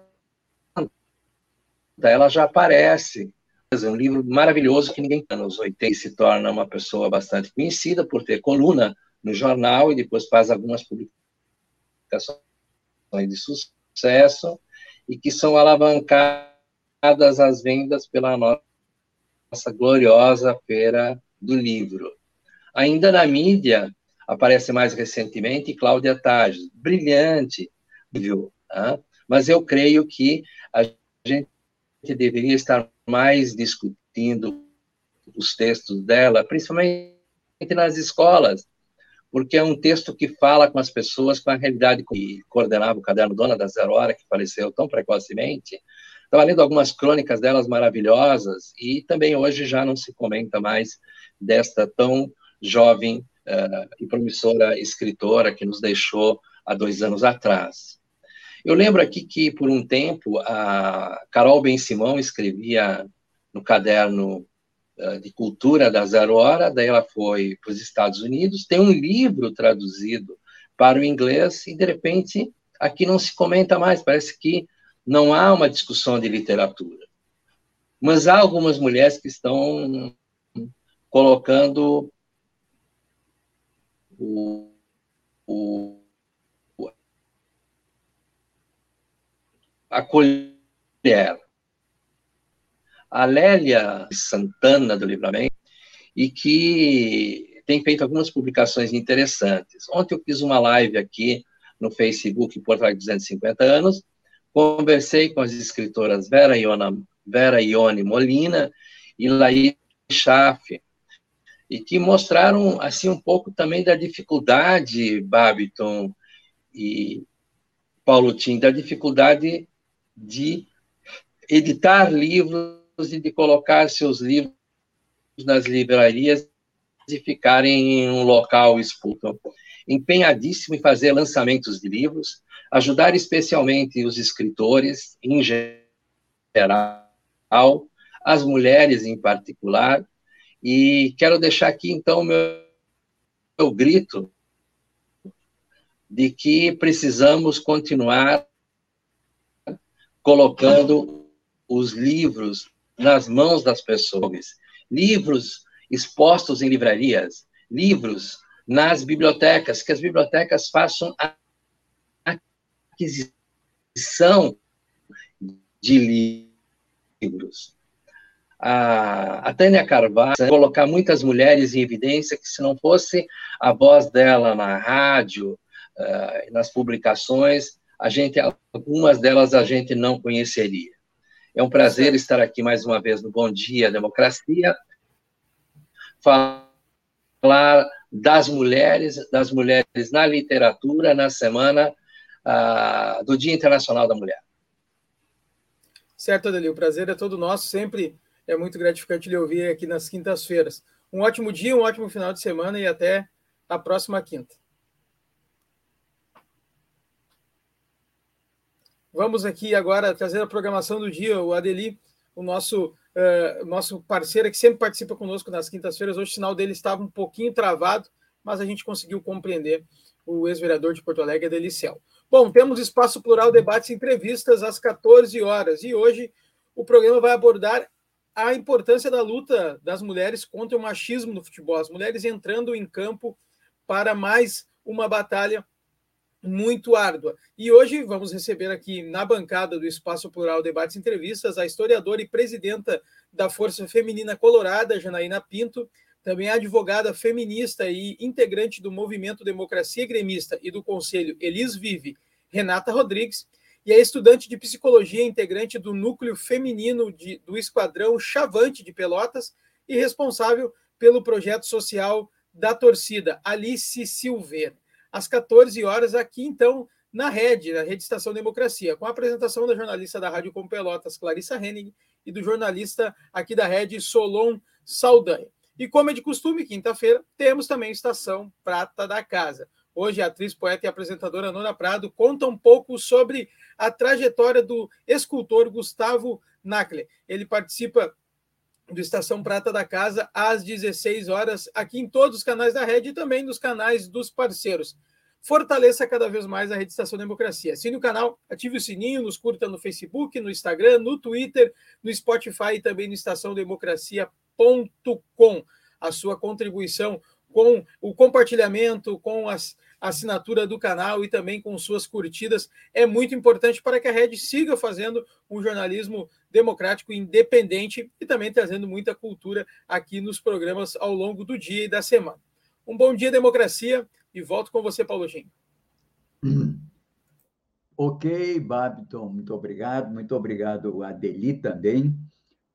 ela já aparece. Um livro maravilhoso que ninguém nos 80 se torna uma pessoa bastante conhecida por ter coluna no jornal e depois faz algumas publicações de sucesso e que são alavancadas as vendas pela nossa gloriosa feira do livro. Ainda na mídia, aparece mais recentemente Cláudia Tages, brilhante, viu? Tá? Mas eu creio que a gente deveria estar mais discutindo os textos dela, principalmente nas escolas, porque é um texto que fala com as pessoas com a realidade que coordenava o caderno Dona da Zero Hora, que faleceu tão precocemente. Estava lendo algumas crônicas delas maravilhosas e também hoje já não se comenta mais desta tão jovem uh, e promissora escritora que nos deixou há dois anos atrás. Eu lembro aqui que, por um tempo, a Carol Ben Simão escrevia no caderno uh, de cultura da Zero Hora, daí ela foi para os Estados Unidos, tem um livro traduzido para o inglês e, de repente, aqui não se comenta mais, parece que não há uma discussão de literatura. Mas há algumas mulheres que estão colocando o, o, a colher. A Lélia Santana do Livramento, e que tem feito algumas publicações interessantes. Ontem eu fiz uma live aqui no Facebook Porto Alegre 250 anos, conversei com as escritoras Vera Iona, Vera Ione Molina e Laís Schaff, e que mostraram assim um pouco também da dificuldade, Babiton e Paulo Tim, da dificuldade de editar livros e de colocar seus livros nas livrarias e ficarem em um local exposto. Empenhadíssimo em fazer lançamentos de livros, ajudar especialmente os escritores em geral, as mulheres em particular, e quero deixar aqui, então, meu, meu grito de que precisamos continuar colocando os livros nas mãos das pessoas, livros expostos em livrarias, livros nas bibliotecas, que as bibliotecas façam a aquisição de livros. A, a Tânia Carvalho colocar muitas mulheres em evidência que se não fosse a voz dela na rádio, uh, nas publicações, a gente, algumas delas a gente não conheceria. É um prazer estar aqui mais uma vez no Bom Dia Democracia, falar das mulheres, das mulheres na literatura na semana do Dia Internacional da Mulher. Certo, Adelio, o prazer é todo nosso, sempre é muito gratificante lhe ouvir aqui nas quintas-feiras. Um ótimo dia, um ótimo final de semana e até a próxima quinta. Vamos aqui agora trazer a programação do dia. O Adeli, o nosso, uh, nosso parceiro que sempre participa conosco nas quintas-feiras, hoje o sinal dele estava um pouquinho travado, mas a gente conseguiu compreender o ex-vereador de Porto Alegre, Adelicel. Bom, temos espaço plural, debates e entrevistas às 14 horas. E hoje o programa vai abordar a importância da luta das mulheres contra o machismo no futebol, as mulheres entrando em campo para mais uma batalha muito árdua. E hoje vamos receber aqui na bancada do Espaço Plural Debates e Entrevistas a historiadora e presidenta da Força Feminina Colorada, Janaína Pinto, também a advogada feminista e integrante do Movimento Democracia Gremista e do Conselho Elis Vive, Renata Rodrigues, e é estudante de psicologia, integrante do núcleo feminino de, do Esquadrão Chavante de Pelotas e responsável pelo projeto social da torcida, Alice Silveira. Às 14 horas, aqui então, na rede, na Rede Estação Democracia, com a apresentação da jornalista da Rádio Com Pelotas, Clarissa Henning, e do jornalista aqui da rede, Solon Saldanha. E como é de costume, quinta-feira, temos também Estação Prata da Casa. Hoje, a atriz, poeta e apresentadora Nona Prado conta um pouco sobre a trajetória do escultor Gustavo Nackler. Ele participa do Estação Prata da Casa às 16 horas, aqui em todos os canais da rede e também nos canais dos parceiros. Fortaleça cada vez mais a Rede Estação Democracia. Assine o canal, ative o sininho, nos curta no Facebook, no Instagram, no Twitter, no Spotify e também no estaçãodemocracia.com. A sua contribuição com o compartilhamento, com as assinatura do canal e também com suas curtidas é muito importante para que a rede siga fazendo um jornalismo democrático independente e também trazendo muita cultura aqui nos programas ao longo do dia e da semana. Um bom dia, democracia, e volto com você, Paulo Gim. Ok, Babiton, muito obrigado. Muito obrigado, Adeli, também.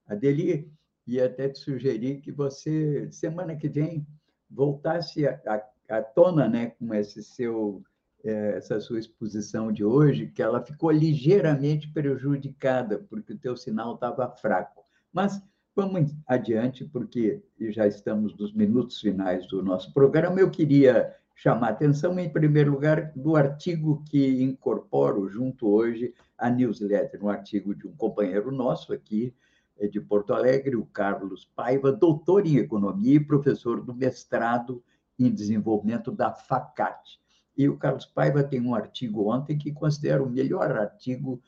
Adeli, ia até te sugerir que você, semana que vem, voltasse à tona né, com esse seu, é, essa sua exposição de hoje, que ela ficou ligeiramente prejudicada, porque o teu sinal estava fraco. Mas vamos adiante, porque já estamos nos minutos finais do nosso programa. Eu queria chamar a atenção, em primeiro lugar, do artigo que incorporo junto hoje à newsletter, um artigo de um companheiro nosso aqui, de Porto Alegre, o Carlos Paiva, doutor em economia e professor do mestrado em desenvolvimento da FACAT. E o Carlos Paiva tem um artigo ontem que considero o melhor artigo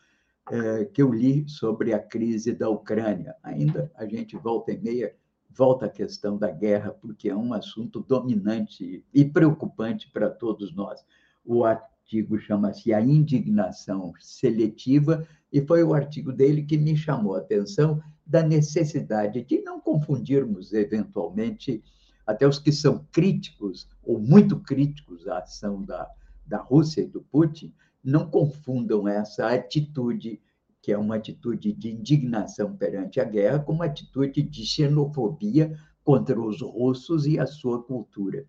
eh, que eu li sobre a crise da Ucrânia. Ainda a gente volta e meia, volta à questão da guerra, porque é um assunto dominante e preocupante para todos nós. O artigo chama-se A Indignação Seletiva, e foi o artigo dele que me chamou a atenção da necessidade de não confundirmos, eventualmente, até os que são críticos, ou muito críticos à ação da, da Rússia e do Putin, não confundam essa atitude, que é uma atitude de indignação perante a guerra, com uma atitude de xenofobia contra os russos e a sua cultura.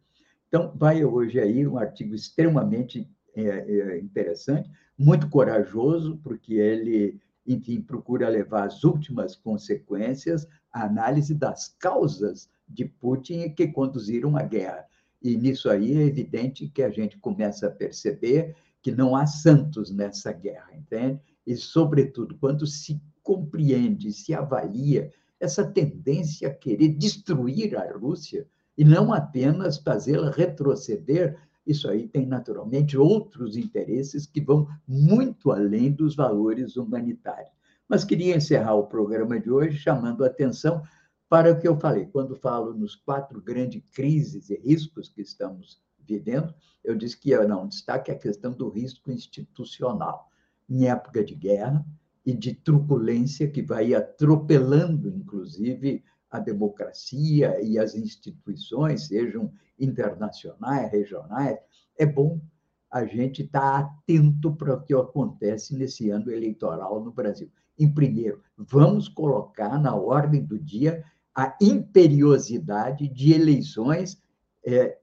Então, vai hoje aí um artigo extremamente é, é, interessante, muito corajoso, porque ele, enfim, procura levar as últimas consequências, a análise das causas de Putin que conduziram a guerra. E nisso aí é evidente que a gente começa a perceber que não há santos nessa guerra, entende? E, sobretudo, quando se compreende, se avalia essa tendência a querer destruir a Rússia e não apenas fazê-la retroceder, isso aí tem naturalmente outros interesses que vão muito além dos valores humanitários. Mas queria encerrar o programa de hoje chamando a atenção para o que eu falei. Quando falo nos quatro grandes crises e riscos que estamos vivendo, eu disse que eu não destaque a questão do risco institucional. Em época de guerra e de truculência que vai atropelando, inclusive, a democracia e as instituições, sejam internacionais, regionais, é bom a gente estar atento para o que acontece nesse ano eleitoral no Brasil. Em primeiro, vamos colocar na ordem do dia a imperiosidade de eleições é,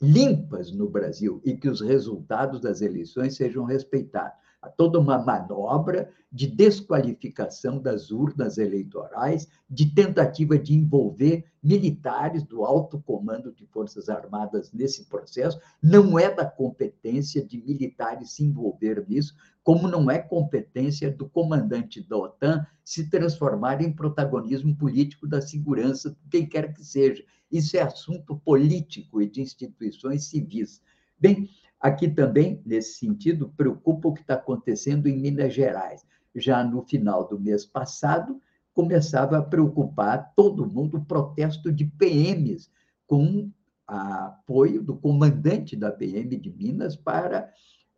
limpas no Brasil e que os resultados das eleições sejam respeitados. Toda uma manobra de desqualificação das urnas eleitorais, de tentativa de envolver militares do alto comando de Forças Armadas nesse processo. Não é da competência de militares se envolver nisso, como não é competência do comandante da OTAN se transformar em protagonismo político da segurança, quem quer que seja. Isso é assunto político e de instituições civis. Bem, aqui também, nesse sentido, preocupa o que está acontecendo em Minas Gerais. Já no final do mês passado, começava a preocupar todo mundo o protesto de PMs, com apoio do comandante da PM de Minas para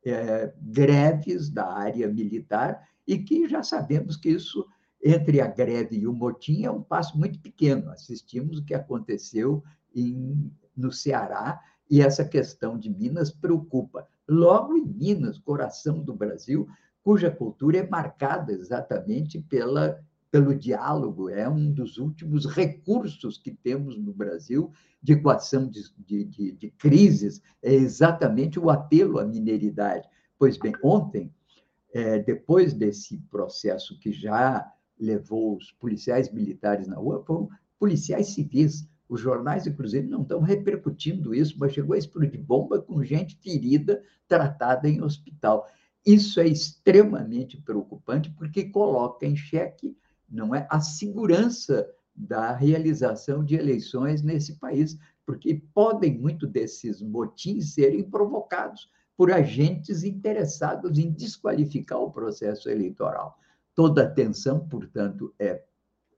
é, greves da área militar e que já sabemos que isso, entre a greve e o motim, é um passo muito pequeno. Assistimos o que aconteceu em, no Ceará e essa questão de Minas preocupa. Logo em Minas, coração do Brasil, cuja cultura é marcada exatamente pela pelo diálogo, é um dos últimos recursos que temos no Brasil de equação de, de, de, de crises, é exatamente o apelo à mineridade. Pois bem, ontem, é, depois desse processo que já levou os policiais militares na rua, foram policiais civis, Os jornais, inclusive, não estão repercutindo isso, mas chegou a explodir bomba com gente ferida, tratada em hospital. Isso é extremamente preocupante, porque coloca em xeque não é, a segurança da realização de eleições nesse país, porque podem muito desses motins serem provocados por agentes interessados em desqualificar o processo eleitoral. Toda atenção, portanto, é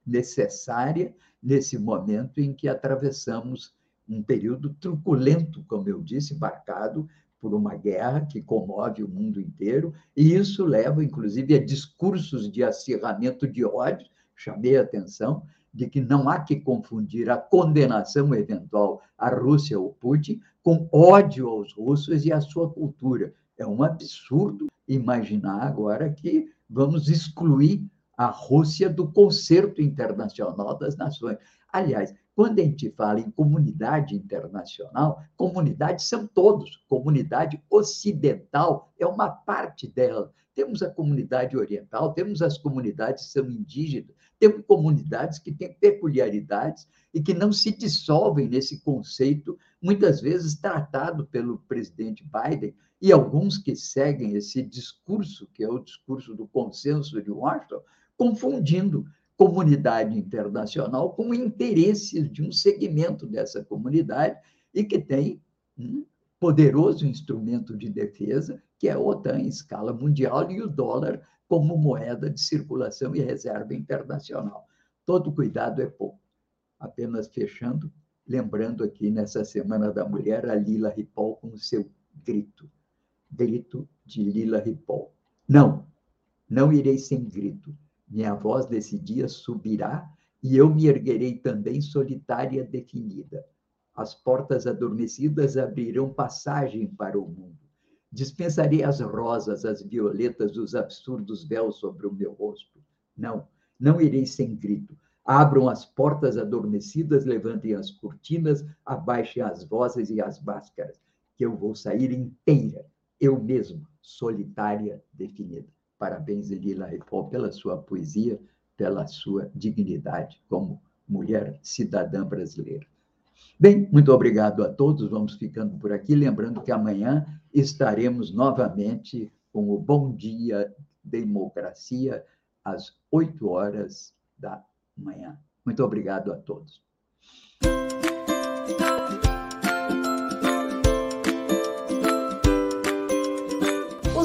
necessária nesse momento em que atravessamos um período truculento, como eu disse, marcado por uma guerra que comove o mundo inteiro, e isso leva, inclusive, a discursos de acirramento de ódio. Chamei a atenção de que não há que confundir a condenação eventual à Rússia ou Putin com ódio aos russos e à sua cultura. É um absurdo imaginar agora que vamos excluir a Rússia do concerto internacional das nações. Aliás, quando a gente fala em comunidade internacional, comunidades são todos. Comunidade ocidental é uma parte dela. Temos a comunidade oriental, temos as comunidades que são indígenas, temos comunidades que têm peculiaridades e que não se dissolvem nesse conceito, muitas vezes tratado pelo presidente Biden e alguns que seguem esse discurso, que é o discurso do consenso de Washington, confundindo comunidade internacional com interesses de um segmento dessa comunidade e que tem um poderoso instrumento de defesa, que é a OTAN em escala mundial e o dólar como moeda de circulação e reserva internacional. Todo cuidado é pouco. Apenas fechando, lembrando aqui nessa Semana da Mulher a Lila Ripoll com o seu grito. Grito de Lila Ripoll. Não, não irei sem grito minha voz desse dia subirá e eu me erguerei também solitária definida. As portas adormecidas abrirão passagem para o mundo. Dispensarei as rosas, as violetas, os absurdos véus sobre o meu rosto. Não, não irei sem grito. Abram as portas adormecidas, levantem as cortinas, abaixem as vozes e as máscaras, que eu vou sair inteira, eu mesma, solitária, definida. Parabéns, Lila Ripoll, pela sua poesia, pela sua dignidade como mulher cidadã brasileira. Bem, muito obrigado a todos. Vamos ficando por aqui. Lembrando que amanhã estaremos novamente com o Bom Dia Democracia, às 8 horas da manhã. Muito obrigado a todos.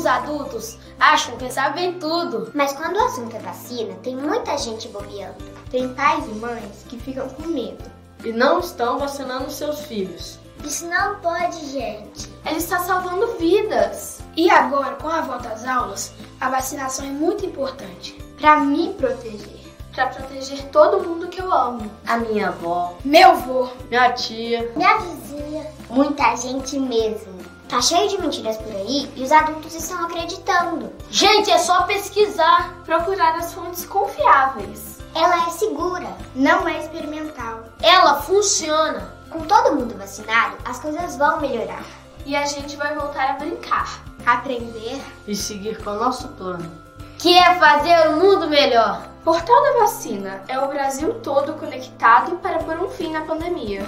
Adultos acham que sabem tudo. Mas quando o assunto é vacina, tem muita gente bobeando. Tem pais e mães que ficam com medo. E não estão vacinando seus filhos. Isso não pode, gente. Ele está salvando vidas. E agora, com a volta às aulas, a vacinação é muito importante. Para me proteger. Para proteger todo mundo que eu amo. A minha avó. Meu avô. Minha tia. Minha vizinha. Muita gente mesmo. Tá cheio de mentiras por aí e os adultos estão acreditando. Gente, é só pesquisar, procurar as fontes confiáveis. Ela é segura, não é experimental. Ela funciona. Com todo mundo vacinado, as coisas vão melhorar. E a gente vai voltar a brincar, aprender e seguir com o nosso plano, que é fazer o mundo melhor. Portal da Vacina é o Brasil todo conectado para pôr um fim na pandemia.